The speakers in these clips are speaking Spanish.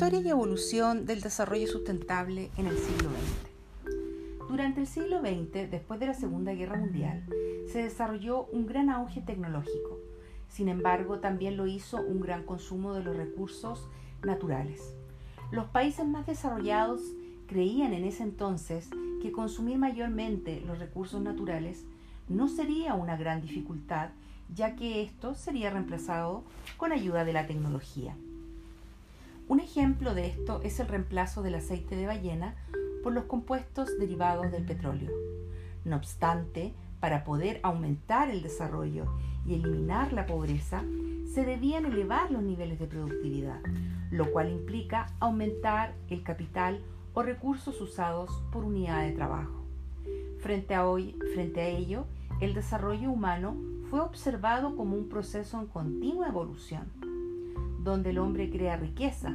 Historia y evolución del desarrollo sustentable en el siglo XX. Durante el siglo XX, después de la Segunda Guerra Mundial, se desarrolló un gran auge tecnológico. Sin embargo, también lo hizo un gran consumo de los recursos naturales. Los países más desarrollados creían en ese entonces que consumir mayormente los recursos naturales no sería una gran dificultad, ya que esto sería reemplazado con ayuda de la tecnología. Un ejemplo de esto es el reemplazo del aceite de ballena por los compuestos derivados del petróleo. No obstante, para poder aumentar el desarrollo y eliminar la pobreza, se debían elevar los niveles de productividad, lo cual implica aumentar el capital o recursos usados por unidad de trabajo. Frente a, hoy, frente a ello, el desarrollo humano fue observado como un proceso en continua evolución donde el hombre crea riqueza,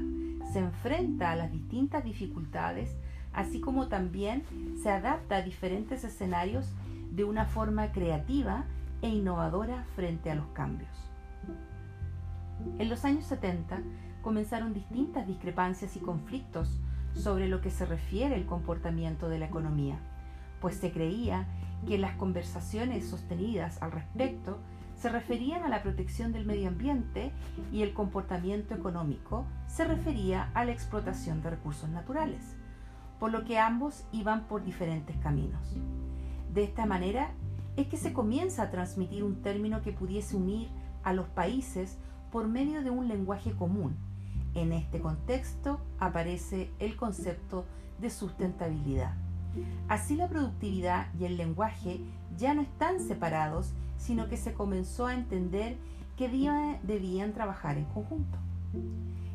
se enfrenta a las distintas dificultades, así como también se adapta a diferentes escenarios de una forma creativa e innovadora frente a los cambios. En los años 70 comenzaron distintas discrepancias y conflictos sobre lo que se refiere al comportamiento de la economía, pues se creía que las conversaciones sostenidas al respecto se referían a la protección del medio ambiente y el comportamiento económico se refería a la explotación de recursos naturales, por lo que ambos iban por diferentes caminos. De esta manera es que se comienza a transmitir un término que pudiese unir a los países por medio de un lenguaje común. En este contexto aparece el concepto de sustentabilidad. Así la productividad y el lenguaje ya no están separados, sino que se comenzó a entender que debían trabajar en conjunto.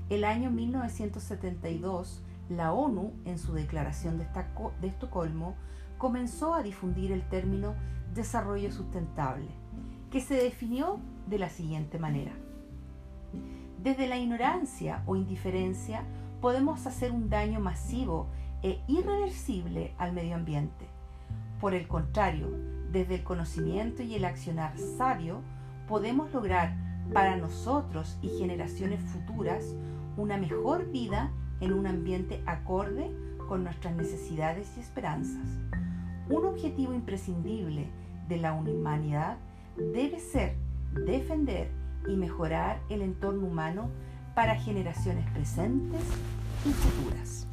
El año 1972, la ONU, en su declaración de Estocolmo, comenzó a difundir el término desarrollo sustentable, que se definió de la siguiente manera. Desde la ignorancia o indiferencia podemos hacer un daño masivo e irreversible al medio ambiente. Por el contrario, desde el conocimiento y el accionar sabio, podemos lograr para nosotros y generaciones futuras una mejor vida en un ambiente acorde con nuestras necesidades y esperanzas. Un objetivo imprescindible de la humanidad debe ser defender y mejorar el entorno humano para generaciones presentes y futuras.